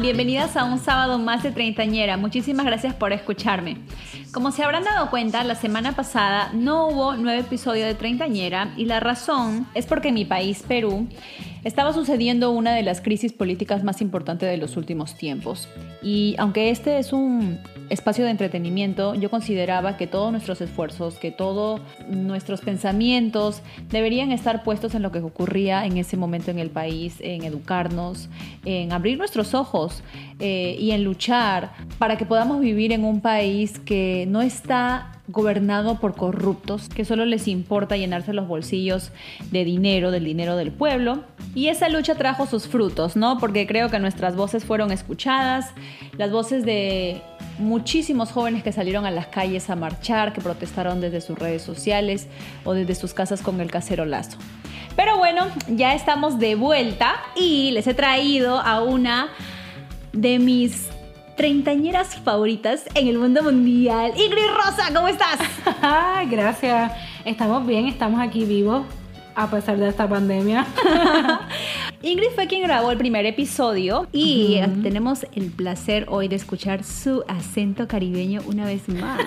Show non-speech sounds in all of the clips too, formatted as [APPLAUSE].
Bienvenidas a un sábado más de Treintañera. Muchísimas gracias por escucharme. Como se habrán dado cuenta, la semana pasada no hubo nuevo episodio de Treintañera y la razón es porque en mi país, Perú, estaba sucediendo una de las crisis políticas más importantes de los últimos tiempos. Y aunque este es un espacio de entretenimiento, yo consideraba que todos nuestros esfuerzos, que todos nuestros pensamientos deberían estar puestos en lo que ocurría en ese momento en el país, en educarnos, en abrir nuestros ojos eh, y en luchar para que podamos vivir en un país que no está gobernado por corruptos que solo les importa llenarse los bolsillos de dinero, del dinero del pueblo. Y esa lucha trajo sus frutos, ¿no? Porque creo que nuestras voces fueron escuchadas, las voces de muchísimos jóvenes que salieron a las calles a marchar, que protestaron desde sus redes sociales o desde sus casas con el casero lazo. Pero bueno, ya estamos de vuelta y les he traído a una de mis treintañeras favoritas en el mundo mundial. Ingrid Rosa, ¿cómo estás? [LAUGHS] Gracias. Estamos bien, estamos aquí vivos a pesar de esta pandemia. [LAUGHS] Ingrid fue quien grabó el primer episodio y tenemos el placer hoy de escuchar su acento caribeño una vez más.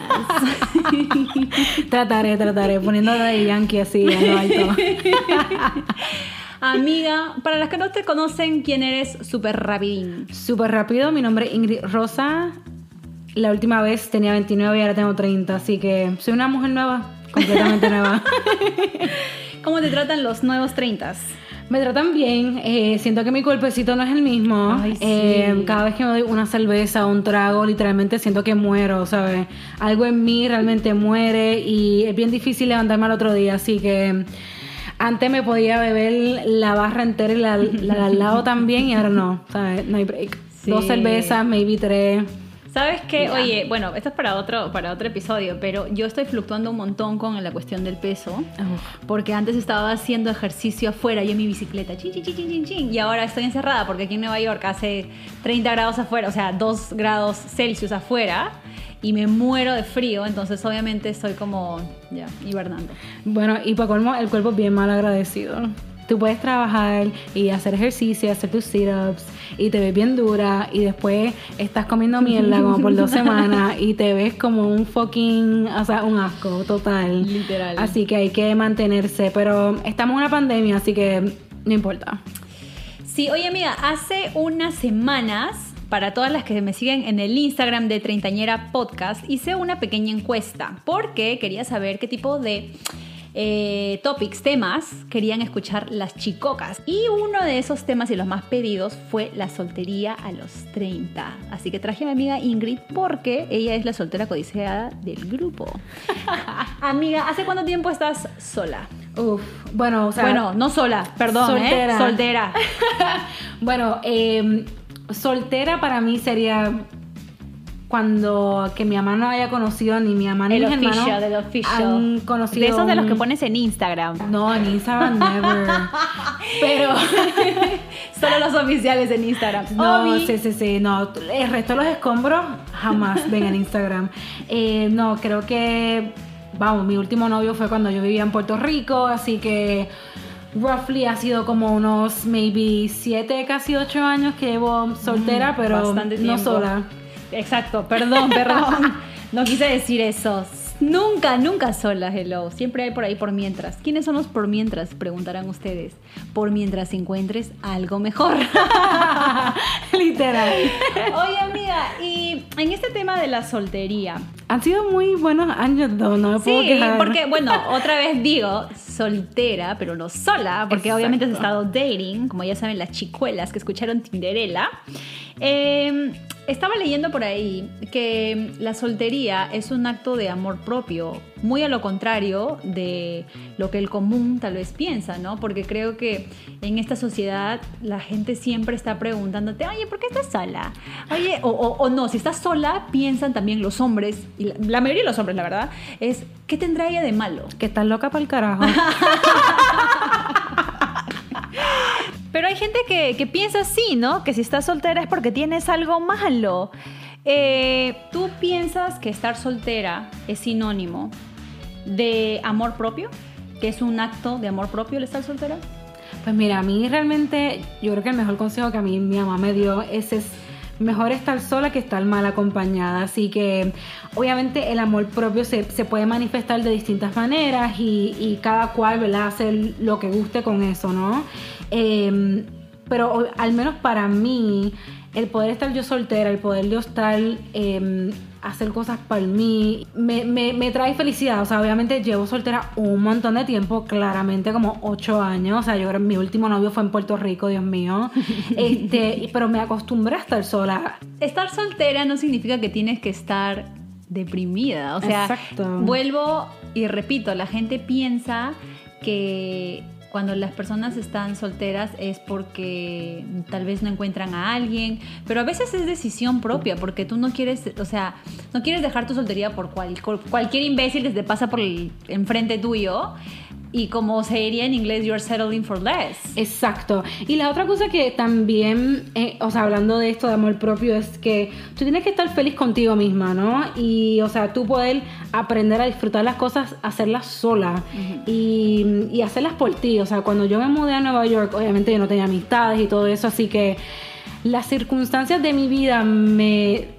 [LAUGHS] trataré, trataré, poniéndola de yankee así en lo alto. [LAUGHS] Amiga, para las que no te conocen, ¿quién eres? Súper rapidín. Súper rápido, mi nombre es Ingrid Rosa. La última vez tenía 29 y ahora tengo 30, así que soy una mujer nueva, completamente nueva. [LAUGHS] ¿Cómo te tratan los nuevos 30? Me tratan bien, eh, siento que mi cuerpecito no es el mismo. Eh, cada vez que me doy una cerveza o un trago, literalmente siento que muero, ¿sabes? Algo en mí realmente muere y es bien difícil levantarme al otro día, así que antes me podía beber la barra entera y la, al lado también y ahora no, ¿sabes? No hay break. [LAUGHS] Dos cervezas, maybe tres. ¿Sabes qué? Oye, bueno, esto es para otro, para otro episodio, pero yo estoy fluctuando un montón con la cuestión del peso, porque antes estaba haciendo ejercicio afuera, yo en mi bicicleta, chin, chin, chin, chin, y ahora estoy encerrada porque aquí en Nueva York hace 30 grados afuera, o sea, 2 grados Celsius afuera, y me muero de frío, entonces obviamente estoy como ya hibernando. Bueno, y para colmo, el cuerpo es bien mal agradecido. Tú puedes trabajar y hacer ejercicio, hacer tus sit-ups y te ves bien dura y después estás comiendo mierda como por dos [LAUGHS] semanas y te ves como un fucking, o sea, un asco total. Literal. Así que hay que mantenerse, pero estamos en una pandemia, así que no importa. Sí, oye amiga, hace unas semanas para todas las que me siguen en el Instagram de Treintañera Podcast, hice una pequeña encuesta porque quería saber qué tipo de eh, topics, temas, querían escuchar las chicocas. Y uno de esos temas y los más pedidos fue la soltería a los 30. Así que traje a mi amiga Ingrid porque ella es la soltera codiciada del grupo. [LAUGHS] amiga, ¿hace cuánto tiempo estás sola? Uf, bueno, o sea, bueno, no sola, perdón, ¿eh? soltera. Soltera. [LAUGHS] bueno, eh soltera para mí sería cuando que mi mamá no haya conocido ni mi mamá ni el mi hermano han conocido de esos de los que pones en Instagram. No en Instagram never. [LAUGHS] Pero [LAUGHS] solo los oficiales en Instagram. No sí sí sí no. El resto de los escombros jamás [LAUGHS] ven en Instagram. Eh, no creo que vamos mi último novio fue cuando yo vivía en Puerto Rico así que roughly ha sido como unos maybe 7, casi 8 años que llevo soltera, mm, pero no sola. Exacto, perdón, perdón. [LAUGHS] no quise decir eso. Nunca, nunca sola, hello. Siempre hay por ahí por mientras. ¿Quiénes son los por mientras? Preguntarán ustedes. Por mientras encuentres algo mejor. [LAUGHS] Literal. Oye, amiga, y en este tema de la soltería. Han sido muy buenos años, no, no me puedo sí, porque, bueno, [LAUGHS] otra vez digo, soltera, pero no sola, porque obviamente has estado dating, como ya saben las chicuelas que escucharon Tinderella. Eh, estaba leyendo por ahí que la soltería es un acto de amor propio, muy a lo contrario de lo que el común tal vez piensa, ¿no? Porque creo que en esta sociedad la gente siempre está preguntándote, oye, ¿por qué estás sola? Oye, o, no, si estás sola, piensan también los hombres, y la, la, mayoría de los hombres, la verdad, es, ¿qué tendrá ella de malo? Que estás loca para el carajo. [LAUGHS] Pero hay gente que, piensa así, ¿no? Que si estás soltera es porque tienes algo malo. Eh, ¿Tú piensas que estar soltera es sinónimo de amor propio? ¿Que es un acto de amor propio el estar soltera? Pues mira, a mí realmente, yo creo que el mejor consejo que a mí mi mamá me dio es, es mejor estar sola que estar mal acompañada. Así que obviamente el amor propio se, puede manifestar de distintas maneras y, cada cual ¿verdad? hace lo que guste con eso, ¿no? Em, pero al menos para mí, el poder estar yo soltera, el poder yo estar... Eh, hacer cosas para mí, me, me, trae felicidad. O sea, obviamente llevo soltera un montón de tiempo, claramente como ocho años. O sea, yo creo que mi último novio fue en Puerto Rico, Dios mío. [LAUGHS] Este, pero me acostumbré a estar sola. Estar soltera no significa que tienes que estar deprimida. O sea, vuelvo y repito, la gente piensa que cuando las personas están solteras es porque tal vez no encuentran a alguien, pero a veces es decisión propia, porque tú no quieres, o sea, no quieres dejar tu soltería por cualquier imbécil que te pasa por el enfrente tuyo y como se diría en inglés, you're settling for less. Exacto. Y la otra cosa que también, eh, o sea, hablando de esto de amor propio, es que tú tienes que estar feliz contigo misma, ¿no? Y, o sea, tú poder aprender a disfrutar las cosas, hacerlas sola y, y hacerlas por ti. O sea, cuando yo me mudé a Nueva York, obviamente yo no tenía amistades y todo eso, así que las circunstancias de mi vida me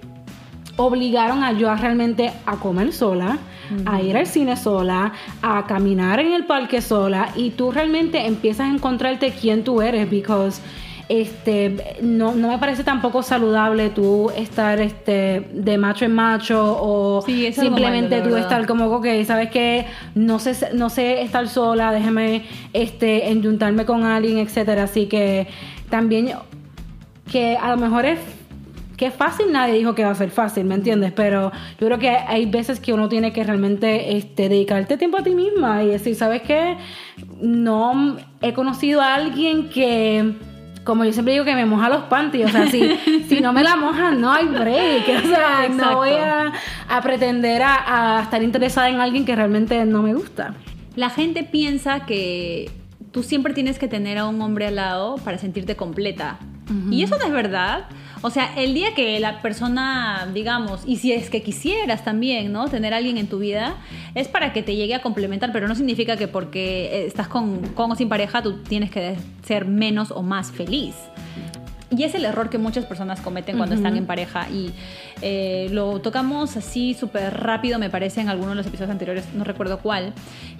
obligaron a yo a realmente a comer sola a ir al cine sola, a caminar en el parque sola y tú realmente empiezas a encontrarte quién tú eres because este no, me parece tampoco saludable tú estar este de macho en macho o simplemente tú estar como ok sabes que no sé no sé estar sola déjame este enyuntarme con alguien etcétera. Así que también que a lo mejor es que es fácil, nadie dijo que va a ser fácil, ¿me entiendes? Pero yo creo que hay veces que uno tiene que realmente este, dedicarte tiempo a ti misma y decir, ¿sabes qué? No he conocido a alguien que como yo siempre digo que me moja los panties, o sea, si, [LAUGHS] si no me la mojan, no hay break, o sea, no voy a, pretender a, estar interesada en alguien que realmente no me gusta. La gente piensa que tú siempre tienes que tener a un hombre al lado para sentirte completa. Y eso no es verdad. O sea, el día que la persona, digamos, y si es que quisieras también, ¿no? Tener a alguien en tu vida, es para que te llegue a complementar, pero no significa que porque estás con, con o sin pareja tú tienes que ser menos o más feliz. Y es el error que muchas personas cometen cuando están en pareja y eh, lo tocamos así súper rápido, me parece, en algunos de los episodios anteriores, no recuerdo cuál,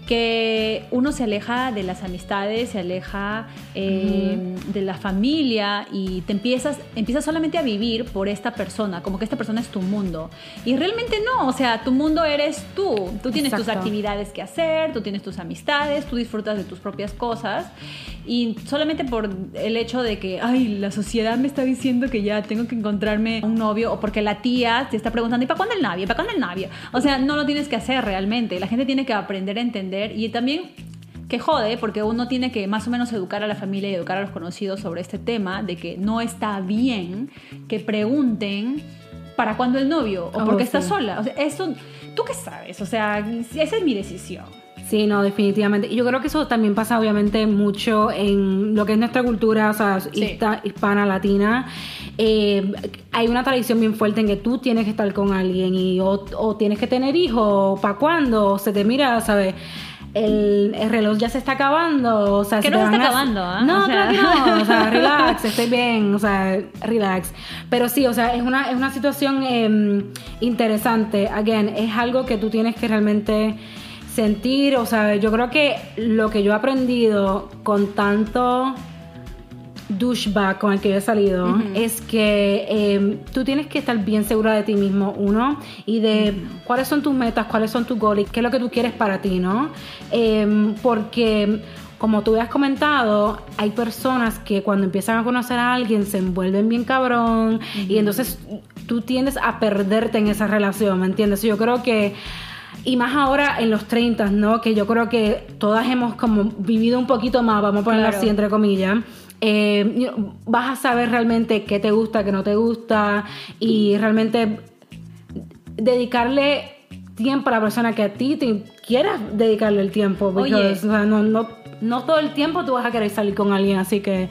que uno se aleja de las amistades, se aleja eh, de la familia y te empiezas, empiezas solamente a vivir por esta persona, como que esta persona es tu mundo. Y realmente no, o sea, tu mundo eres tú. Tú tienes tus actividades que hacer, tú tienes tus amistades, tú disfrutas de tus propias cosas. Y solamente por el hecho de que, ay, la sociedad me está diciendo que ya tengo que encontrarme un novio o porque la tía te está preguntando, ¿y para cuándo el novio? ¿Para cuándo el novio? O sea, no lo tienes que hacer realmente. La gente tiene que aprender a entender y también que jode, porque uno tiene que más o menos educar a la familia y educar a los conocidos sobre este tema de que no está bien que pregunten para cuándo el novio o porque está sola. O sea, eso, ¿tú qué sabes? O sea, esa es mi decisión. Sí, no, definitivamente. Y yo creo que eso también pasa obviamente mucho en lo que es nuestra cultura, o sea, hispana, latina. Eh, hay una tradición bien fuerte en que tú tienes que estar con alguien y o, tienes que tener hijos, ¿para cuándo? Se te mira, ¿sabes? El, reloj ya se está acabando, o sea, que no se está acabando, ¿ah? No, claro que no, o sea, [LAUGHS] relax, estoy bien, o sea, relax. Pero sí, o sea, es una, es una situación em, interesante. Again, es algo que tú tienes que realmente sentir, o sea, yo creo que lo que yo he aprendido con tanto douchebag con el que yo he salido es que em, tú tienes que estar bien segura de ti mismo, uno, y de cuáles son tus metas, cuáles son tus goals, qué es lo que tú quieres para ti, ¿no? Em, porque como tú has comentado, hay personas que cuando empiezan a conocer a alguien se envuelven bien cabrón y entonces tú tiendes a perderte en esa relación, ¿me entiendes? Yo creo que y más ahora en los 30, ¿no? Que yo creo que todas hemos como vivido un poquito más, vamos a ponerlo así entre comillas. Eh, vas a saber realmente qué te gusta, qué no te gusta y realmente dedicarle tiempo a la persona que a ti te quieras dedicarle el tiempo. Porque, o sea, no, no, no, todo el tiempo tú vas a querer salir con alguien, así que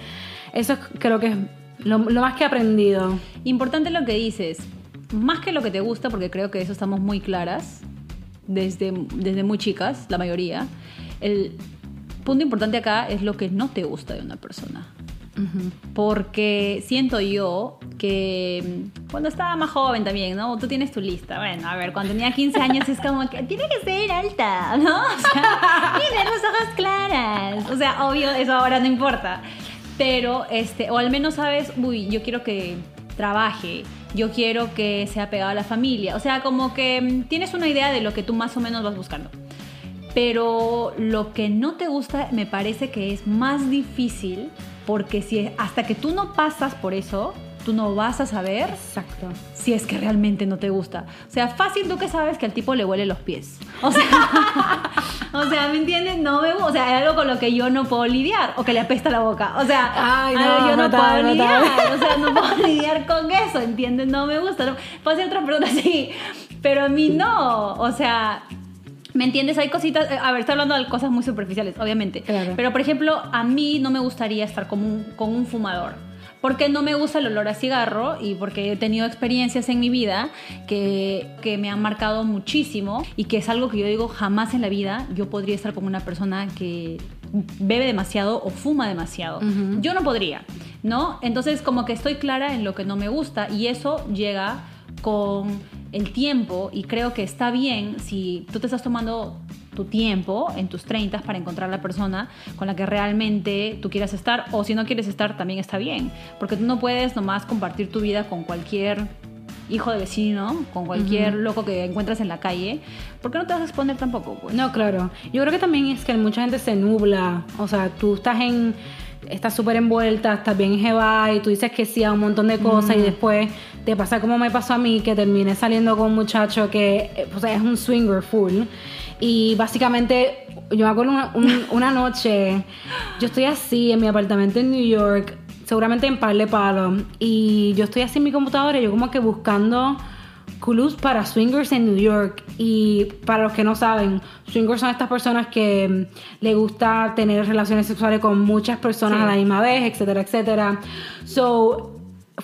eso creo que es lo, lo más que he aprendido. Importante lo que dices, más que lo que te gusta, porque creo que eso estamos muy claras desde, desde muy chicas, la mayoría, el punto importante acá es lo que no te gusta de una persona. Porque siento yo que mm, cuando estaba más joven también, ¿no? Tú tienes tu lista. Bueno, a ver, cuando tenía 15 años es como que tiene que ser alta, ¿no? [LAUGHS] O sea, tiene los ojos claras. O sea, obvio, eso ahora no importa. Pero, este, o al menos sabes, uy, yo quiero que trabaje, yo quiero que sea pegado a la familia. O sea, como que mm, tienes una idea de lo que tú más o menos vas buscando. Pero lo que no te gusta me parece que es más difícil porque si hasta que tú no pasas por eso, tú no vas a saber Exacto. si es que realmente no te gusta. O sea, fácil tú que sabes que al tipo le huele los pies. O sea, [LAUGHS] o sea ¿me entiendes? No me, o sea, hay algo con lo que yo no puedo lidiar o que le apesta la boca. O sea, Ay, no, yo no puedo lidiar. O sea, no puedo [LAUGHS] lidiar con eso, ¿entiendes? No me gusta. Puede ser otra persona [LAUGHS] sí, pero a mí no. O sea, ¿Me entiendes? Hay cositas, eh, a ver, estoy hablando de cosas muy superficiales, obviamente. Claro. Pero, por ejemplo, a mí no me gustaría estar con un, con un fumador. Porque no me gusta el olor a cigarro y porque he tenido experiencias en mi vida que, que me han marcado muchísimo y que es algo que yo digo jamás en la vida yo podría estar con una persona que bebe demasiado o fuma demasiado. Yo no podría, ¿no? Entonces como que estoy clara en lo que no me gusta y eso llega con el tiempo y creo que está bien si tú te estás tomando tu tiempo en tus 30 para encontrar la persona con la que realmente tú quieras estar o si no quieres estar también está bien porque tú no puedes nomás compartir tu vida con cualquier hijo de vecino, con cualquier loco que encuentras en la calle, porque no te vas a exponer tampoco, pues. No, claro. Yo creo que también es que mucha gente se nubla. O sea, tú estás en. Estás súper envuelta, estás bien jeva y tú dices que sí a un montón de cosas y después te pasa como me pasó a mí, que terminé saliendo con un muchacho que sea, es un swinger full. Y básicamente, yo me acuerdo una, un- una noche, yo estoy así en mi apartamento en New York, seguramente en par de palos, y yo estoy así en mi computadora, y yo como que buscando clubs para swingers en New York. Y para los que no saben, swingers son estas personas que mm, le gusta tener relaciones sexuales con muchas personas Sí. a la misma vez, etcétera, etcétera. So,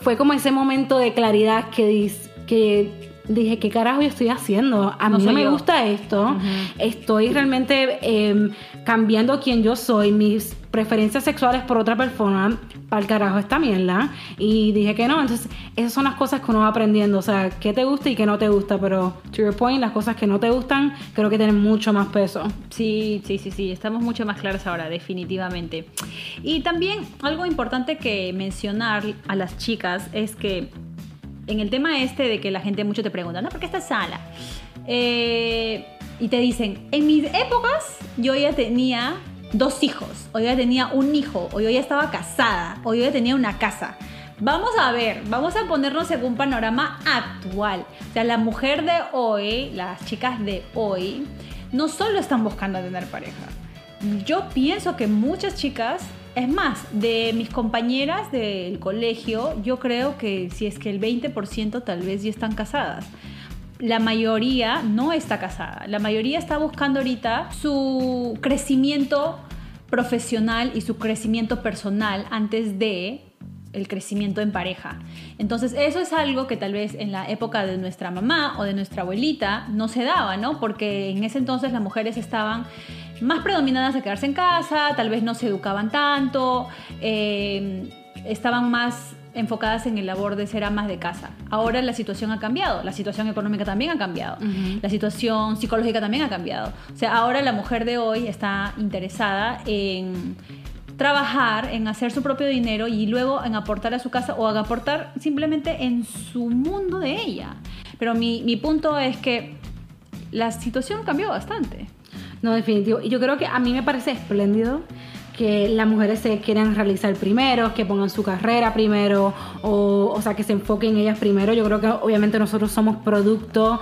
fue como ese momento de claridad que, dis- que dije, ¿qué carajo yo estoy haciendo? A mí no me yo. gusta esto. Estoy realmente em, cambiando quién yo soy, mis preferencias sexuales por otra persona, para el carajo esta mierda. Y dije que no. Entonces, esas son las cosas que uno va aprendiendo. O sea, qué te gusta y qué no te gusta. Pero, to your point, las cosas que no te gustan, creo que tienen mucho más peso. Sí, sí, sí, sí, estamos mucho más claros ahora, definitivamente. Y también algo importante que mencionar a las chicas es que en el tema este de que la gente mucho te pregunta, ¿no? ¿Por qué estás sola? Eh, y te dicen, en mis épocas yo ya tenía dos hijos, o yo ya tenía un hijo, o yo ya estaba casada, o yo ya tenía una casa. Vamos a ver, vamos a ponernos en un panorama actual. O sea, la mujer de hoy, las chicas de hoy, no solo están buscando tener pareja. Yo pienso que muchas chicas, es más, de mis compañeras del colegio, yo creo que si es que el 20% tal vez ya están casadas. La mayoría no está casada. La mayoría está buscando ahorita su crecimiento profesional y su crecimiento personal antes de el crecimiento en pareja. Entonces, eso es algo que tal vez en la época de nuestra mamá o de nuestra abuelita no se daba, ¿no? Porque en ese entonces las mujeres estaban más predominadas a quedarse en casa, tal vez no se educaban tanto, eh, estaban más enfocadas en el labor de ser amas de casa. Ahora la situación ha cambiado, la situación económica también ha cambiado, la situación psicológica también ha cambiado. O sea, ahora la mujer de hoy está interesada en trabajar, en hacer su propio dinero y luego en aportar a su casa o en aportar simplemente en su mundo de ella. Pero mi, mi punto es que la situación cambió bastante. No, definitivo. Y yo creo que a mí me parece espléndido que las mujeres se quieran realizar primero, que pongan su carrera primero, o, o sea, que se enfoquen en ellas primero. Yo creo que obviamente nosotros somos producto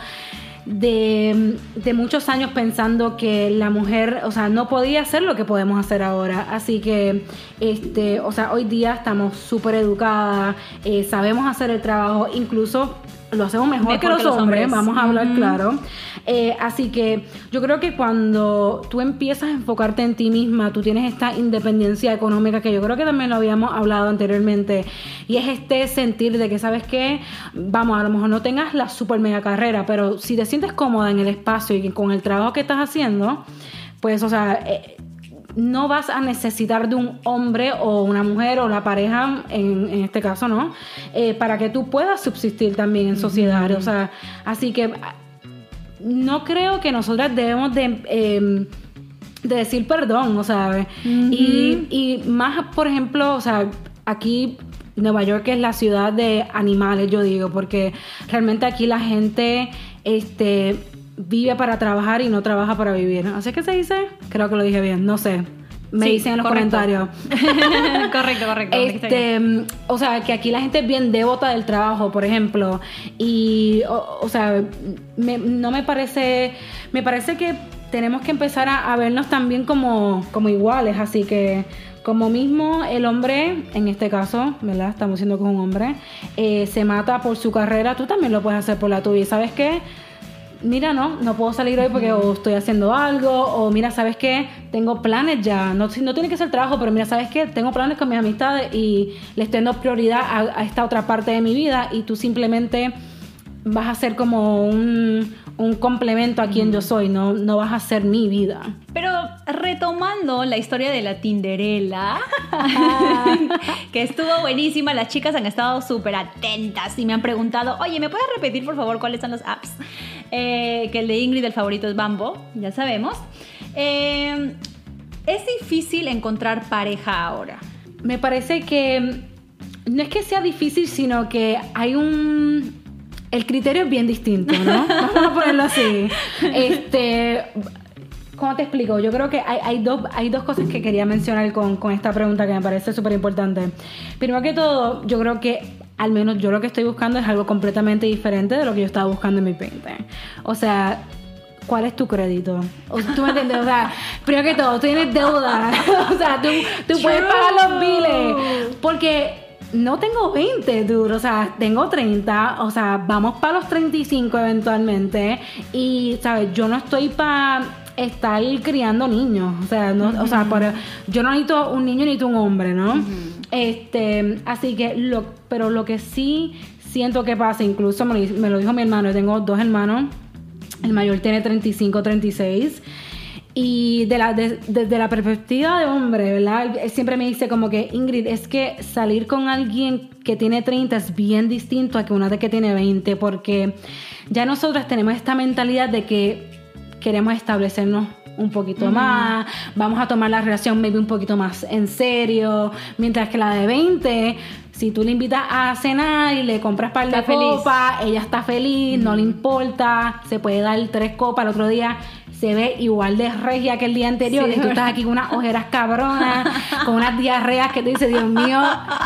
de, de muchos años pensando que la mujer, o sea, no podía hacer lo que podemos hacer ahora. Así que, este, o sea, hoy día estamos súper educadas, eh, sabemos hacer el trabajo, incluso lo hacemos mejor, Mejor que, los que los hombres, hombres. vamos a hablar claro. Eh, así que yo creo que cuando tú empiezas a enfocarte en ti misma, tú tienes esta independencia económica que yo creo que también lo habíamos hablado anteriormente, y es este sentir de que, ¿sabes qué? Vamos, a lo mejor no tengas la super mega carrera, pero si te sientes cómoda en el espacio y con el trabajo que estás haciendo, pues, o sea... eh, no vas a necesitar de un hombre o una mujer o la pareja, en, en este caso, ¿no? Eh, para que tú puedas subsistir también en sociedad. O sea, así que no creo que nosotras debemos de... Em, de decir perdón, o sea, y, y más, por ejemplo, o sea, aquí Nueva York es la ciudad de animales, yo digo, porque realmente aquí la gente este, vive para trabajar y no trabaja para vivir. ¿Así que se dice? Creo que lo dije bien, no sé. Me dicen en los comentarios. [LAUGHS] correcto, correcto. Este, o sea, que aquí la gente es bien devota del trabajo, por ejemplo. Y, o, sea, no me parece. Me parece que tenemos que empezar a, a vernos también como, como iguales. Así que como mismo el hombre, en este caso, ¿verdad? Estamos que es un hombre, eh, se mata por su carrera, tú también lo puedes hacer por la tuya. ¿Y sabes qué? Mira, no, no puedo salir hoy porque o estoy haciendo algo, o mira, ¿sabes qué? Tengo planes ya. No, no tiene que ser trabajo, pero mira, ¿sabes qué? Tengo planes con mis amistades y le estoy dando prioridad a esta otra parte de mi vida y tú simplemente vas a ser como un, un complemento a quien yo soy, no, no vas a ser mi vida. Pero retomando la historia de la Tinderela, [LAUGHS] que estuvo buenísima, las chicas han estado súper atentas y me han preguntado, oye, ¿me puedes repetir por favor cuáles son las apps? Eh, que el de Ingrid, el favorito es Bambo, ya sabemos. Eh, es difícil encontrar pareja ahora. Me parece que no es que sea difícil, sino que hay un el criterio es bien distinto, ¿no? [LAUGHS] Vamos a ponerlo así. Este, ¿Cómo te explico? Yo creo que hay, dos, hay dos cosas que quería mencionar con, esta pregunta que me parece súper importante. Primero que todo, yo creo que al menos yo lo que estoy buscando es algo completamente diferente de lo que yo estaba buscando en mi 20. O sea, ¿cuál es tu crédito? O, ¿Tú me entiendes? O sea, [LAUGHS] primero que todo, tú tienes deuda. [LAUGHS] o sea, tú, tú puedes pagar los biles. Porque no tengo 20, duro, o sea, tengo 30, o sea, vamos para los 35 eventualmente y, ¿sabes? Yo no estoy para estar criando niños, o sea, no, o sea, yo no necesito un niño ni un hombre, ¿no? Este, así que, lo, pero lo que sí siento que pasa, incluso me lo, me lo dijo mi hermano, yo tengo dos hermanos, el mayor tiene 35, 36. Y de la, desde la perspectiva de hombre, ¿verdad? Él siempre me dice como que, Ingrid, es que salir con alguien que tiene 30 es bien distinto a que una de que tiene 20, porque ya nosotras tenemos esta mentalidad de que queremos establecernos un poquito más, vamos a tomar la relación maybe un poquito más en serio, mientras que la de 20 si tú le invitas a cenar y le compras par de copas, ella está feliz, no le importa, se puede dar tres copas el otro día se ve igual de regia que el día anterior y tú estás aquí con unas ojeras cabronas, con unas diarreas que te dice, Dios mío,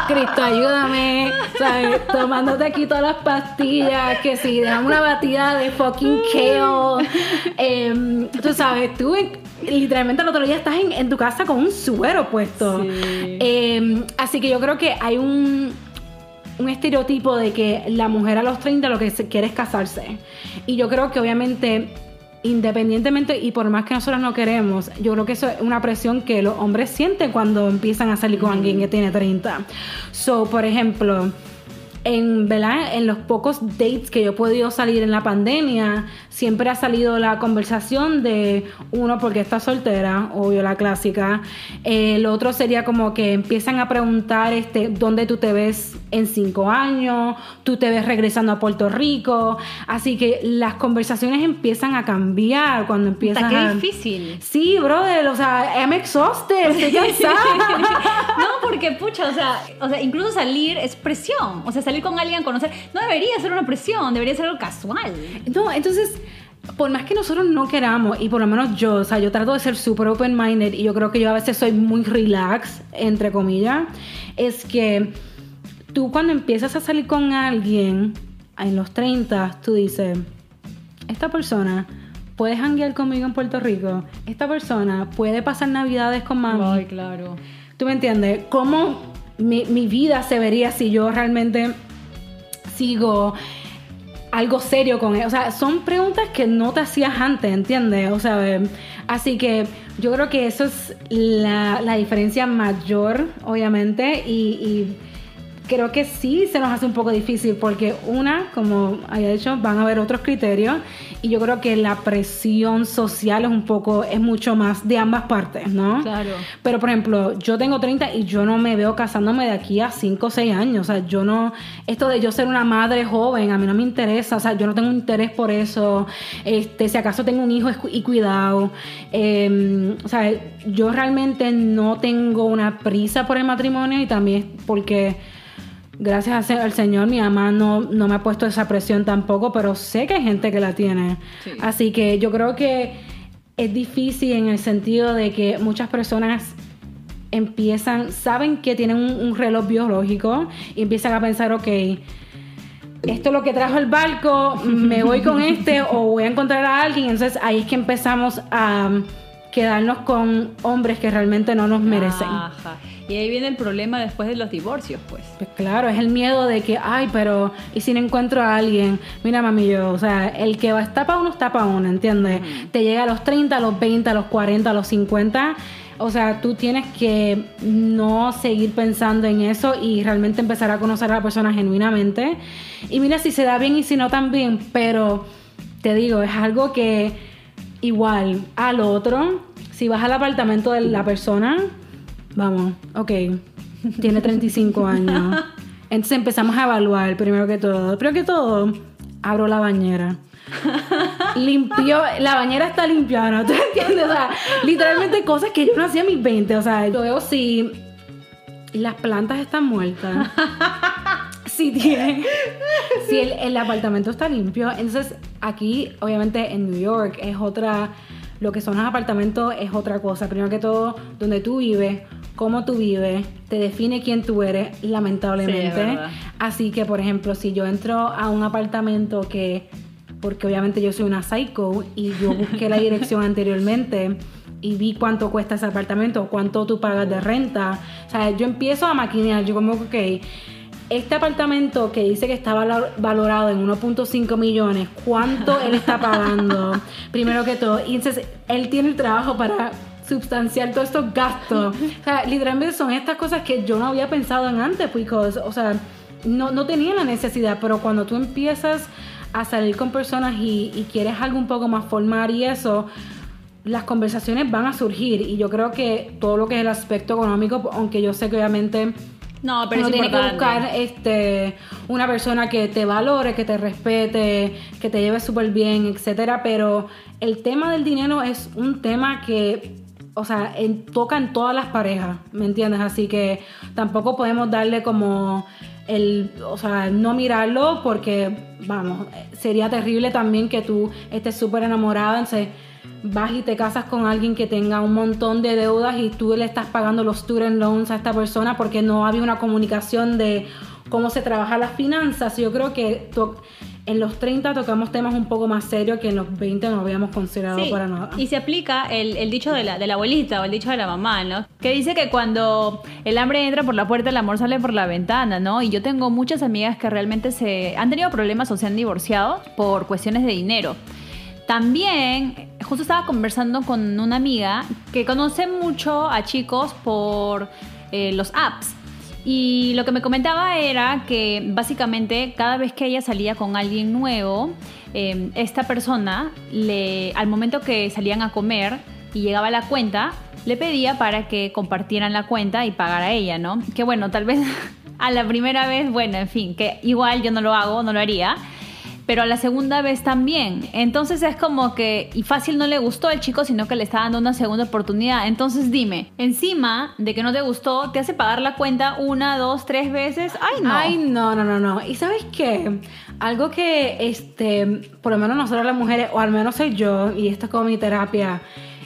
Cristo, ayúdame, ¿sabes? Tomándote aquí todas las pastillas, que si dejamos una batida de fucking kale. Em, tú sabes, tú literalmente el otro día estás en, tu casa con un suero puesto. Em, así que yo creo que hay un un estereotipo de que la mujer a los 30 lo que quiere es casarse. Y yo creo que obviamente independientemente y por más que nosotros no queremos, yo creo que eso es una presión que los hombres sienten cuando empiezan a salir con alguien que tiene 30. So, por ejemplo, en, ¿verdad? en los pocos dates que yo he podido salir en la pandemia, siempre ha salido la conversación de uno porque está soltera, obvio la clásica. el otro sería como que empiezan a preguntar este, dónde tú te ves en cinco años, tú te ves regresando a Puerto Rico. Así que las conversaciones empiezan a cambiar cuando empiezan qué difícil. Sí, brother, o sea, I'm exhausted, estoy [LAUGHS] cansada. no, porque pucha, o sea, o sea, incluso salir es presión. O sea, salir con alguien conocer, no debería ser una presión, debería ser algo casual. No, entonces por más que nosotros no queramos, y por lo menos yo, o sea, yo trato de ser súper open-minded y yo creo que yo a veces soy muy relax, entre comillas, es que tú cuando empiezas a salir con alguien en los 30, tú dices, esta persona puede janguear conmigo en Puerto Rico, esta persona puede pasar navidades con mami. Ay, claro. ¿Tú me entiendes? ¿Cómo mi, mi vida se vería si yo realmente sigo algo serio con él. O sea, son preguntas que no te hacías antes, ¿entiendes? O sea, así que yo creo que eso es la, diferencia mayor, obviamente, y, creo que sí se nos hace un poco difícil porque una, como haya dicho, van a haber otros criterios y yo creo que la presión social es un poco, es mucho más de ambas partes, ¿no? Claro. Pero por ejemplo, yo tengo 30 y yo no me veo casándome de aquí a 5 o 6 años, o sea, yo no, esto de yo ser una madre joven, a mí no me interesa, o sea, yo no tengo interés por eso, este, si acaso tengo un hijo y cuidado, em, o sea, yo realmente no tengo una prisa por el matrimonio y también porque gracias al Señor, mi mamá no, no me ha puesto esa presión tampoco, pero sé que hay gente que la tiene. Así que yo creo que es difícil en el sentido de que muchas personas empiezan, saben que tienen un, reloj biológico y empiezan a pensar, ok, esto es lo que trajo el barco, me voy con este [LAUGHS] o voy a encontrar a alguien. Entonces ahí es que empezamos a quedarnos con hombres que realmente no nos merecen. Ajá. Y ahí viene el problema después de los divorcios, pues. Pues claro, es el miedo de que, ay, pero, ¿y si no encuentro a alguien? Mira, mami, yo, o sea, el que va está para uno está para uno, ¿entiendes? Te llega a los 30, a los 20, a los 40, a los 50. O sea, tú tienes que no seguir pensando en eso y realmente empezar a conocer a la persona genuinamente. Y mira si se da bien y si no también, pero te digo, es algo que igual al otro, si vas al apartamento de la persona, Vamos, ok. Tiene 35 años. [LAUGHS] Entonces empezamos a evaluar, primero que todo. Primero que todo, abro la bañera. Limpió, la bañera está limpiada, ¿tú entiendes? O sea, literalmente cosas que yo no hacía a mis 20. O sea, yo veo si las plantas están muertas. [LAUGHS] si [LAUGHS] tienen. Si el, el apartamento está limpio. Entonces, aquí, obviamente, en New York es otra. Lo que son los apartamentos es otra cosa. Primero que todo, donde tú vives cómo tú vives, te define quién tú eres, lamentablemente. Así que, por ejemplo, si yo entro a un apartamento que, porque obviamente yo soy una psycho y yo busqué la dirección [LAUGHS] anteriormente y vi cuánto cuesta ese apartamento, cuánto tú pagas de renta, o sea, yo empiezo a maquinear, yo como, ok, este apartamento que dice que está valorado en 1.5 millones, ¿cuánto él está pagando? [LAUGHS] Primero que todo. Y entonces él tiene el trabajo para sustancial todos estos gastos. O sea, literalmente son estas cosas que yo no había pensado en antes, porque, o sea, no, no tenía la necesidad, pero cuando tú empiezas a salir con personas y, quieres algo un poco más formal y eso, las conversaciones van a surgir y yo creo que todo lo que es el aspecto económico, aunque yo sé que obviamente no, pero uno tiene que buscar este, una persona que te valore, que te respete, que te lleve súper bien, etcétera. Pero el tema del dinero es un tema que o sea, en, toca en todas las parejas, ¿me entiendes? Así que tampoco podemos darle como el, o sea, no mirarlo porque, vamos, sería terrible también que tú estés súper enamorada, entonces vas y te casas con alguien que tenga un montón de deudas y tú le estás pagando los student loans a esta persona porque no había una comunicación de cómo se trabaja las finanzas. Yo creo que en los 30 tocamos temas un poco más serios que en los 20 no habíamos considerado para nada. Y se aplica el, dicho de la, de la abuelita o el dicho de la mamá, ¿no? Que dice que cuando el hambre entra por la puerta, el amor sale por la ventana, ¿no? Y yo tengo muchas amigas que realmente se han tenido problemas o se han divorciado por cuestiones de dinero. También, justo estaba conversando con una amiga que conoce mucho a chicos por eh, los apps. Y lo que me comentaba era que básicamente cada vez que ella salía con alguien nuevo, em, esta persona, le, al momento que salían a comer y llegaba la cuenta, le pedía para que compartieran la cuenta y pagara ella, ¿no? Que bueno, tal vez [LAUGHS] a la primera vez, bueno, en fin, que igual yo no lo hago, no lo haría pero a la segunda vez también. Entonces es como que, y fácil no le gustó al chico, sino que le está dando una segunda oportunidad. Entonces dime, encima de que no te gustó, te hace pagar la cuenta una, dos, tres veces. Ay, no. Ay, no, no, no, no. Y sabes qué? Algo que, este, por lo menos nosotros las mujeres, o al menos soy yo, y esto es como mi terapia,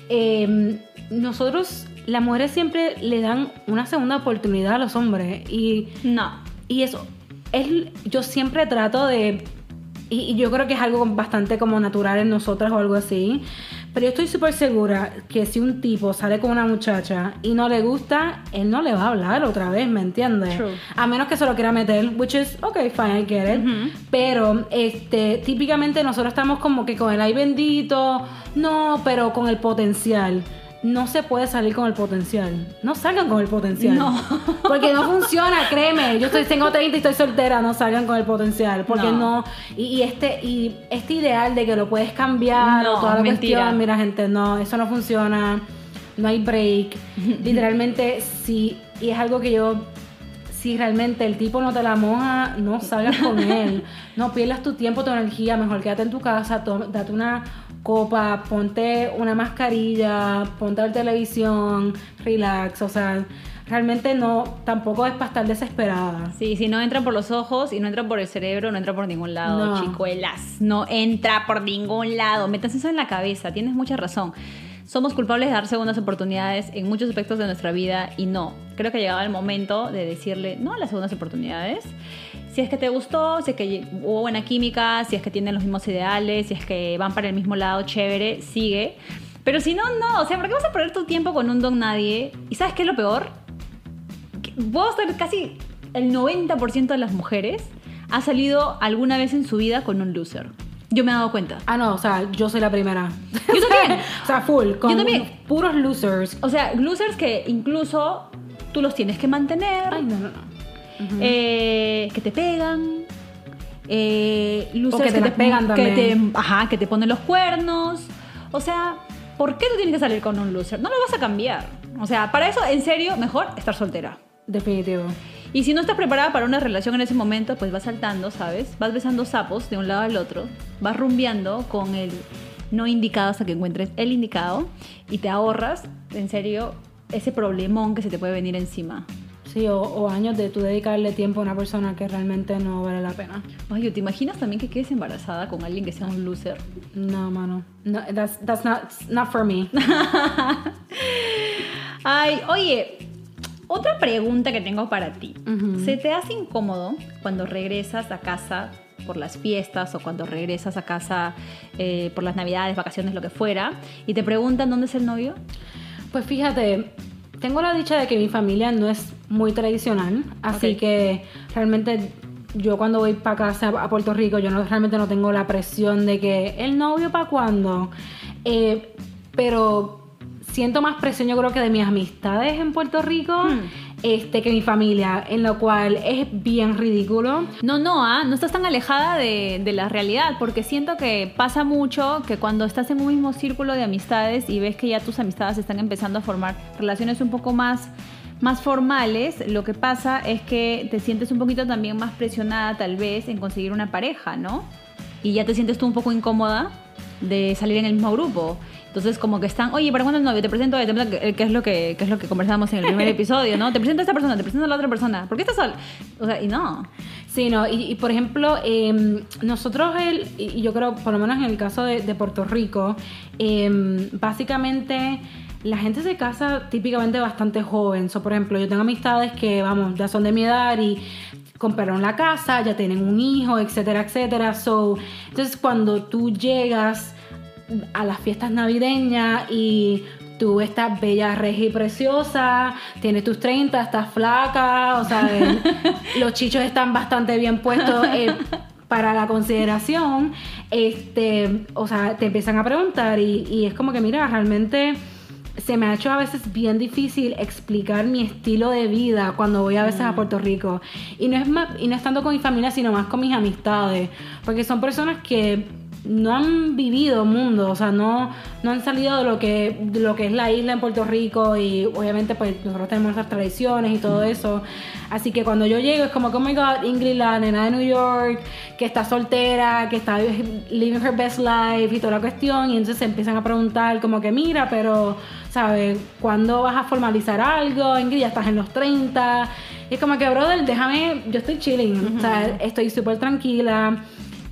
em, nosotros, las mujeres siempre le dan una segunda oportunidad a los hombres. Y. No. Y eso. Es, yo siempre trato de y, yo creo que es algo bastante como natural en nosotras o algo así. Pero yo estoy súper segura que si un tipo sale con una muchacha y no le gusta, él no le va a hablar otra vez, ¿me entiendes? A menos que se lo quiera meter, which is, ok, fine, I get it. Pero, este, típicamente nosotros estamos como que con el ay bendito, no, pero con el potencial. No se puede salir con el potencial. No salgan con el potencial. No. [LAUGHS] Porque no funciona, créeme. Yo estoy, tengo 30 y estoy soltera, no salgan con el potencial. Porque no. y, este, y este ideal de que lo puedes cambiar No, o toda la mentira. cuestión, mira, gente, no, eso no funciona. No hay break. [LAUGHS] Literalmente, sí. Y es algo que yo si realmente el tipo no te la moja, no salgas con [LAUGHS] él. No pierdas tu tiempo, tu energía. Mejor quédate en tu casa, date una copa, ponte una mascarilla, ponte a ver televisión, relax. O sea, realmente no, tampoco es para estar desesperada. Sí, si no entra por los ojos y no entra por el cerebro, no entra por ningún lado, No. chicuelas. No entra por ningún lado. Metas eso en la cabeza, tienes mucha razón. Somos culpables de dar segundas oportunidades en muchos aspectos de nuestra vida y no. Creo que llegaba el momento de decirle no a las segundas oportunidades. Si es que te gustó, si es que hubo buena química, si es que tienen los mismos ideales, si es que van para el mismo lado, chévere, sigue. Pero si no, no. O sea, ¿por qué vas a perder tu tiempo con un don nadie? ¿Y sabes qué es lo peor? puedo estar casi el 90% de las mujeres ha salido alguna vez en su vida con un loser. Yo me he dado cuenta. Ah, no, o sea, yo soy la primera. Yo también. [LAUGHS] o sea, full. Con Yo también. Puros losers. O sea, losers que incluso tú los tienes que mantener, Ay, no, no, no. eh, que te pegan. eh, losers O que te pegan que también. te- ajá, que te ponen los cuernos. O sea, ¿por qué tú tienes que salir con un loser? No lo vas a cambiar. O sea, para eso, en serio, mejor estar soltera. Definitivo. Y si no estás preparada para una relación en ese momento, pues vas saltando, ¿sabes? Vas besando sapos de un lado al otro, vas rumbeando con el no indicado hasta que encuentres el indicado y te ahorras, en serio, ese problemón que se te puede venir encima. Sí, o, o años de tú dedicarle tiempo a una persona que realmente no vale la pena. Oye, ¿te imaginas también que quedes embarazada con alguien que sea un loser? No, mano. No, that's, that's not, not for me. [LAUGHS] Ay, oye, otra pregunta que tengo para ti. ¿Se te hace incómodo cuando regresas a casa por las fiestas o cuando regresas a casa eh, por las navidades, vacaciones, lo que fuera, y te preguntan dónde es el novio? Pues fíjate, tengo la dicha de que mi familia no es muy tradicional, así que realmente yo cuando voy para casa a Puerto Rico, yo no, realmente no tengo la presión de que el novio para cuándo. Eh, pero siento más presión yo creo que de mis amistades en Puerto Rico Hmm. este, que mi familia, en lo cual es bien ridículo. No, no, ah, no estás tan alejada de, de la realidad, porque siento que pasa mucho que cuando estás en un mismo círculo de amistades y ves que ya tus amistades están empezando a formar relaciones un poco más, más formales, lo que pasa es que te sientes un poquito también más presionada tal vez en conseguir una pareja, ¿no? Y ya te sientes tú un poco incómoda de salir en el mismo grupo. Entonces como que están, oye, ¿para cuándo el novio? Te presento a él, te presento- que es lo que, que es lo que conversamos en el primer [LAUGHS] episodio, ¿no? Te presento a esta persona, te presento a la otra persona. ¿Por qué estás sola? O sea, y no. Sí, no, y, y por ejemplo, eh, nosotros, el, y yo creo, por lo menos en el caso de, de Puerto Rico, eh, básicamente la gente se casa típicamente bastante joven. So, por ejemplo, yo tengo amistades que, vamos, ya son de mi edad y compraron la casa, ya tienen un hijo, etcétera, etcétera. So, entonces, cuando tú llegas a las fiestas navideñas y tú estás bella, regia y preciosa, tienes tus 30, estás flaca, o sea, eh, [LAUGHS] los chichos están bastante bien puestos eh, para la consideración, este, o sea, te empiezan a preguntar y, y es como que, mira, realmente se me ha hecho a veces bien difícil explicar mi estilo de vida cuando voy a veces a Puerto Rico. Y no, es más, y no es tanto con mi familia, sino más con mis amistades. Porque son personas que no han vivido mundo, o sea, no, no han salido de lo, que, de lo que es la isla en Puerto Rico y obviamente pues nosotros tenemos nuestras tradiciones y todo eso. Así que cuando yo llego es como, oh my god, Ingrid, la nena de New York, que está soltera, que está living her best life y toda la cuestión. Y entonces se empiezan a preguntar como que, mira, pero, ¿sabes? ¿Cuándo vas a formalizar algo? Ingrid, ya estás en los 30. Y es como que, brother, déjame, yo estoy chilling, o sea, estoy súper tranquila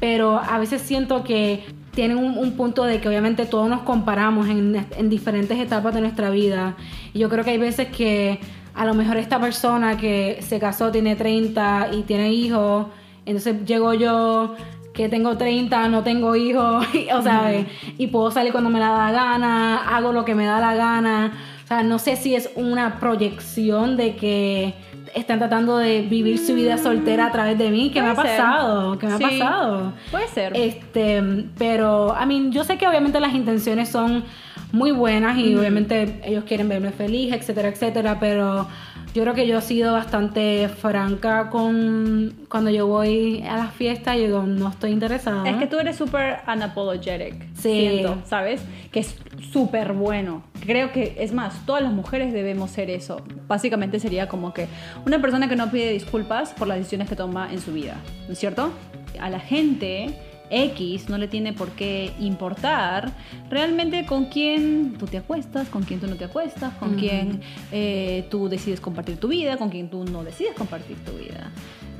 pero a veces siento que tienen un, un, punto de que obviamente todos nos comparamos en, en, diferentes etapas de nuestra vida. Y yo creo que hay veces que a lo mejor esta persona que se casó tiene 30 y tiene hijos, entonces llego yo que tengo 30, no tengo hijos, [LAUGHS] o sea, mm. y puedo salir cuando me la da la gana, hago lo que me da la gana. O sea, no sé si es una proyección de que están tratando de vivir su vida soltera a través de mí. ¿Qué me ha pasado? ¿Qué me sí, ha pasado? Puede ser. Este, pero, I mean, yo sé que obviamente las intenciones son muy buenas y obviamente ellos quieren verme feliz, etcétera, etcétera, pero yo creo que yo he sido bastante franca con cuando yo voy a las fiestas, yo digo, no estoy interesada. Es que tú eres súper unapologetic, Sí. siento, ¿sabes? Que es súper bueno. Creo que, es más, todas las mujeres debemos ser eso. Básicamente sería como que una persona que no pide disculpas por las decisiones que toma en su vida, ¿no es cierto? A la gente X no le tiene por qué importar realmente con quién tú te acuestas, con quién tú no te acuestas, con quién eh, tú decides compartir tu vida, con quién tú no decides compartir tu vida.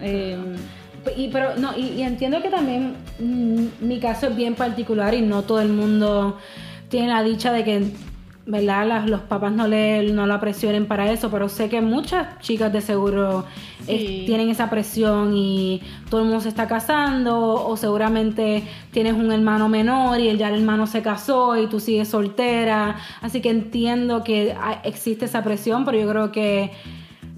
Eh, Y, pero, no, y, y entiendo que también mm, mi caso es bien particular y no todo el mundo tiene la dicha de que, ¿verdad? Las- los papás no le, no la presionen para eso, pero sé que muchas chicas de seguro eh, tienen esa presión y todo el mundo se está casando o seguramente tienes un hermano menor y ya el hermano se casó y tú sigues soltera. Así que entiendo que existe esa presión, pero yo creo que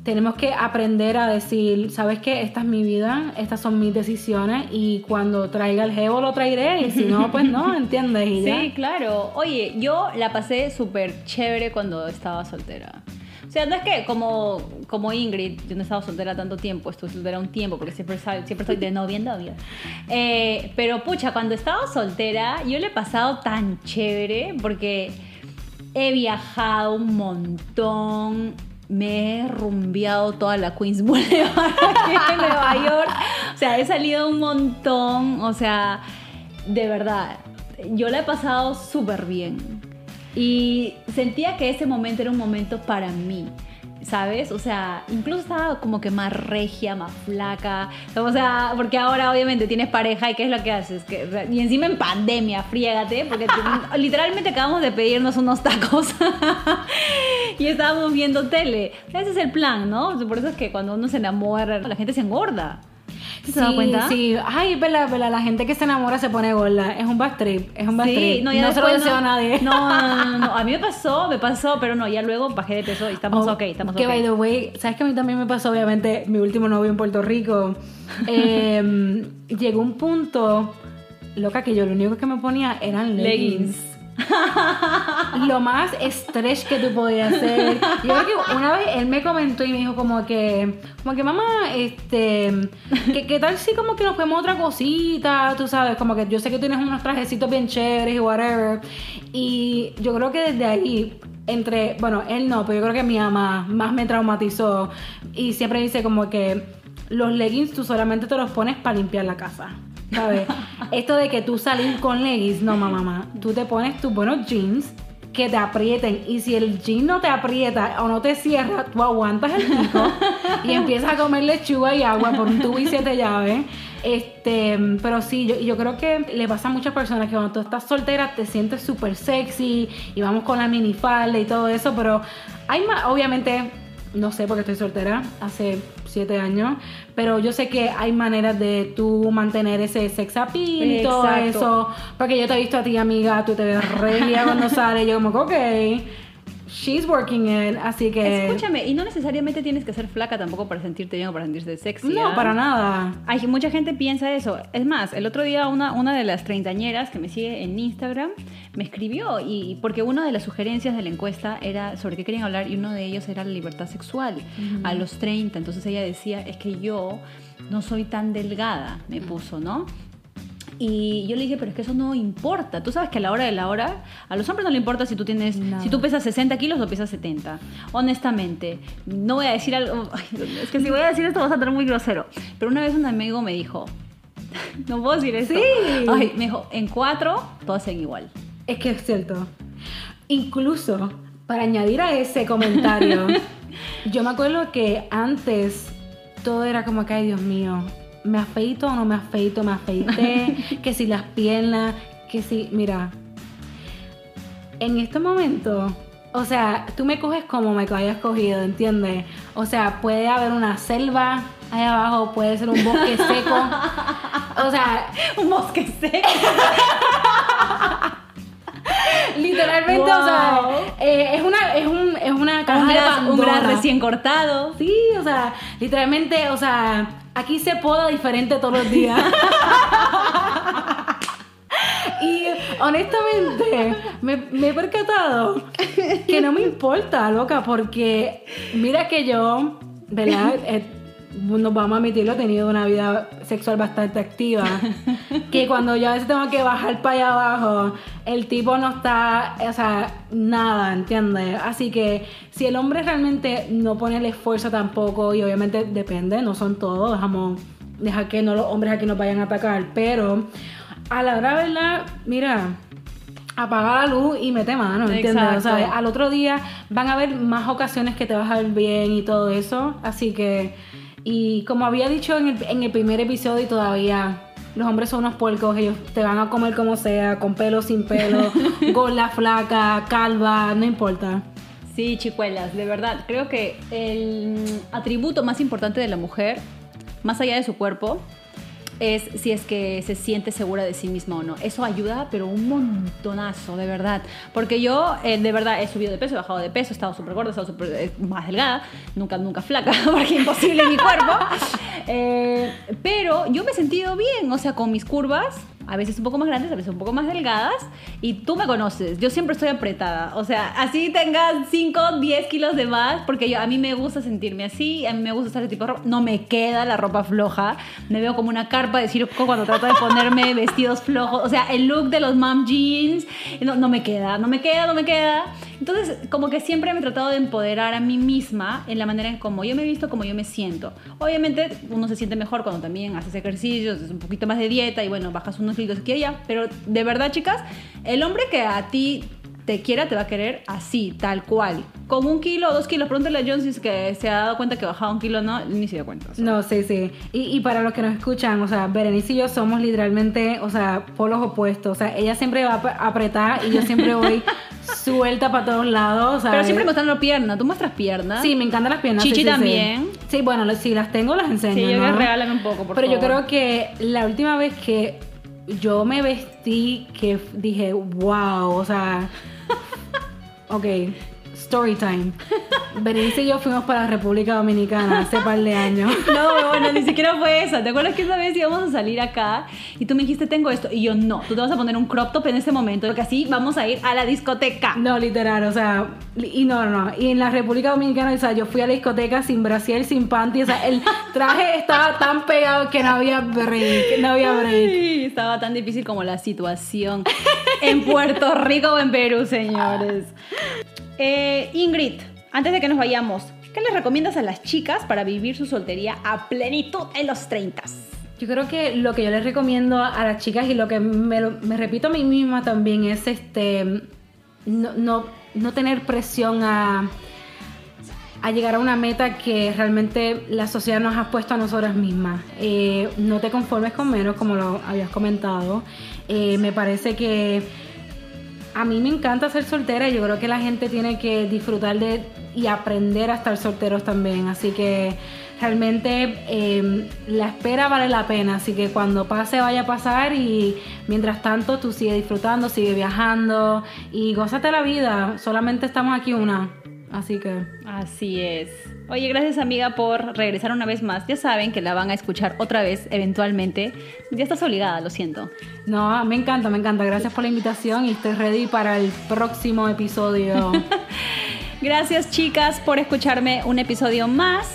tenemos que aprender a decir, ¿sabes qué? Esta es mi vida, estas son mis decisiones y cuando traiga el jevo lo traeré y si no, pues no, [LAUGHS] ¿entiendes? Y ya. Sí, claro. Oye, yo la pasé súper chévere cuando estaba soltera. O sea, no es que como, como Ingrid, yo no he estado soltera tanto tiempo, estuve soltera un tiempo porque siempre, siempre estoy de novia en novia. Eh, pero pucha, cuando estaba soltera, yo le he pasado tan chévere porque he viajado un montón, me he rumbeado toda la Queens Boulevard [LAUGHS] aquí en Nueva York. O sea, he salido un montón, o sea, de verdad, yo la he pasado súper bien. Y sentía que ese momento era un momento para mí. ¿Sabes? O sea, incluso estaba como que más regia, más flaca. O sea, porque ahora obviamente tienes pareja y ¿qué es lo que haces? Que, y encima en pandemia, friégate, porque te- [LAUGHS] literalmente acabamos de pedirnos unos tacos [LAUGHS] [LAUGHS] y estábamos viendo tele. Ese es el plan, ¿no? Por eso es que cuando uno se enamora, la gente se engorda. ¿Sí ¿Se da cuenta? Sí, ay, es verdad, la gente que se enamora se pone gorda, es un bad trip, es un bad trip. no, ya se lo deseo a nadie. No, no, no, no, [LAUGHS] a mí me pasó, me pasó, pero no, ya luego bajé de peso y estamos Oh, ok, estamos que ok. by the way, sabes que a mí también me pasó, obviamente, mi último novio en Puerto Rico. [LAUGHS] Eh, llegó un punto, loca, que yo lo único que me ponía eran leggings. Leggings. [LAUGHS] Lo más stretch que tú podías hacer. Yo creo que una vez él me comentó y me dijo como que, como que mamá, este, que, ¿qué tal si como que nos vemos otra cosita? Tú sabes, como que yo sé que tienes unos trajecitos bien chéveres y whatever. Y yo creo que desde ahí entre, bueno, él no, pero yo creo que mi mamá más me traumatizó y siempre dice como que los leggings tú solamente te los pones para limpiar la casa. ¿Sabes? Esto de que tú salir con leggings, no, mamá, mamá. Tú te pones tus buenos jeans que te aprieten y si el jean no te aprieta o no te cierra, tú aguantas el pico y empiezas a comer lechuga y agua por un tubo y siete llaves. Este, pero sí, yo, yo creo que le pasa a muchas personas que cuando tú estás soltera te sientes súper sexy y vamos con la minifalda y todo eso, pero hay más, obviamente, no sé porque estoy soltera hace siete años, pero yo sé que hay maneras de tú mantener ese sex appeal y todo eso, porque yo te he visto a ti, amiga, tú te ves regia cuando sales, yo como ok, she's working it, así que... Escúchame, y no necesariamente tienes que ser flaca tampoco para sentirte bien o para sentirte sexy. No, ¿ah? para nada. Hay mucha gente piensa eso. Es más, el otro día una, una de las treintañeras que me sigue en Instagram me escribió y porque una de las sugerencias de la encuesta era sobre qué querían hablar y uno de ellos era la libertad sexual a los 30. Entonces ella decía, es que yo no soy tan delgada, me puso, ¿no? Y yo le dije, pero es que eso no importa. Tú sabes que a la hora de la hora, a los hombres no le importa si tú tienes, si tú pesas 60 kilos o pesas 70. Honestamente, no voy a decir algo, [LAUGHS] es que si voy a decir esto vas a tener muy grosero. Pero una vez un amigo me dijo, [LAUGHS] no puedo decir esto. Sí. Ay, me dijo, en cuatro todos hacen igual. Es que es cierto. Incluso, para añadir a ese comentario, [LAUGHS] yo me acuerdo que antes todo era como que, ay Dios mío, ¿me afeito o no me afeito? Me afeité, [LAUGHS] que si las piernas, que si, mira, en este momento, o sea, tú me coges como me hayas cogido, ¿entiendes? O sea, puede haber una selva ahí abajo, puede ser un bosque seco. [LAUGHS] O sea, Un bosque seco. [LAUGHS] Literalmente, o sea, eh, es una, es un, es una caja Un de gras, un gras recién cortado. Sí, o sea, literalmente, o sea, aquí se poda diferente todos los días. [LAUGHS] y, honestamente, me, he percatado que no me importa, loca, porque mira que yo, ¿verdad? [LAUGHS] Nos vamos a admitirlo, he tenido una vida sexual bastante activa. [LAUGHS] que cuando yo a veces tengo que bajar para allá abajo, el tipo no está, o sea, nada, ¿entiendes? Así que si el hombre realmente no pone el esfuerzo tampoco, y obviamente depende, no son todos, dejamos, dejar que no los hombres aquí nos vayan a atacar, pero a la hora, ¿verdad? Mira, apaga la luz y mete mano, ¿entiendes? O sea, al otro día van a haber más ocasiones que te vas a ver bien y todo eso, así que y como había dicho en el, en el primer episodio y todavía los hombres son unos puercos, ellos te van a comer como sea, con pelo, sin pelo, [LAUGHS] gorda, flaca, calva, no importa. Sí, chicuelas, de verdad, creo que el atributo más importante de la mujer, más allá de su cuerpo, es si es que se siente segura de sí misma o no. Eso ayuda, pero un montonazo, de verdad. Porque yo, eh, de verdad, he subido de peso, he bajado de peso, he estado súper gorda, he estado súper eh, más delgada, nunca, nunca flaca, [LAUGHS] porque imposible mi cuerpo. [LAUGHS] Eh, pero yo me he sentido bien, o sea, con mis curvas, a veces un poco más grandes, a veces un poco más delgadas, y tú me conoces, yo siempre estoy apretada, o sea, así tengas 5, 10 kilos de más, porque yo, a mí me gusta sentirme así, a mí me gusta usar ese tipo de ropa, no me queda la ropa floja, me veo como una carpa de circo cuando trato de ponerme [LAUGHS] vestidos flojos, o sea, el look de los mom jeans, no, no me queda, no me queda, no me queda. Entonces, como que siempre me he tratado de empoderar a mí misma en la manera en cómo yo me he visto, cómo yo me siento. Obviamente, uno se siente mejor cuando también haces ejercicios, un poquito más de dieta y bueno, bajas unos kilos aquí y allá. Pero de verdad, chicas, el hombre que a ti te quiera, te va a querer así, tal cual. Con un kilo o dos kilos. Pregúntale a John si es que se ha dado cuenta que bajaba un kilo, no, ni se dio cuenta. No, sí, sí. Y, para los que nos escuchan, o sea, Berenice y yo somos literalmente, o sea, polos opuestos. O sea, ella siempre va a apretar y yo siempre voy [LAUGHS] suelta para todos lados. Pero siempre mostrando piernas. ¿Tú muestras piernas? Sí, me encantan las piernas. Chichi también. Sí. bueno, si las tengo, las enseño. Sí, yo ¿no? regalan un poco, por Pero yo creo que la última vez que yo me vestí, que dije, wow, o sea [LAUGHS] Ok, story time. Berenice y yo fuimos para la República Dominicana hace par de años. [LAUGHS] No, bueno, ni siquiera fue esa. ¿Te acuerdas que esa vez íbamos a salir acá y tú me dijiste, tengo esto? Y yo, no, tú te vas a poner un crop top en ese momento, porque así vamos a ir a la discoteca. No, literal, o sea, y no, no, y en la República Dominicana, o sea, yo fui a la discoteca sin brasier, sin panty, o sea, el traje estaba tan pegado que no había break, no había break. Sí, estaba tan difícil como la situación en Puerto Rico o en Perú, señores. Eh, Ingrid, antes de que nos vayamos, ¿qué les recomiendas a las chicas para vivir su soltería a plenitud en los 30? Yo creo que lo que yo les recomiendo a las chicas y lo que me, repito a mí misma también es este no, tener presión a, a, llegar a una meta que realmente la sociedad nos ha puesto a nosotras mismas. Eh, no te conformes con menos, como lo habías comentado. Eh, me parece que a mí me encanta ser soltera y yo creo que la gente tiene que disfrutar de y aprender a estar solteros también. Así que realmente em, la espera vale la pena. Así que cuando pase vaya a pasar y mientras tanto tú sigue disfrutando, sigue viajando y gózate la vida. Solamente estamos aquí una. Así que... Así es. Oye, gracias amiga por regresar una vez más. Ya saben que la van a escuchar otra vez eventualmente. Ya estás obligada, lo siento. No, me encanta, me encanta. Gracias por la invitación y estoy ready para el próximo episodio. [LAUGHS] gracias chicas por escucharme un episodio más.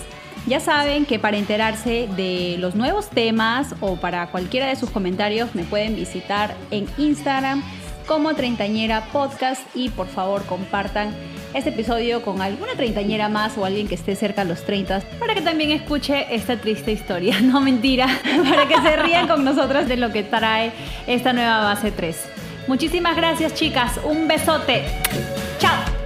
Ya saben que para enterarse de los nuevos temas o para cualquiera de sus comentarios me pueden visitar en Instagram como Treintañera Podcast y por favor compartan este episodio con alguna treintañera más o alguien que esté cerca de los 30 para que también escuche esta triste historia. [LAUGHS] No mentira, [LAUGHS] para que se rían con nosotras de lo que trae esta nueva base 3. Muchísimas gracias chicas, un besote. Chao.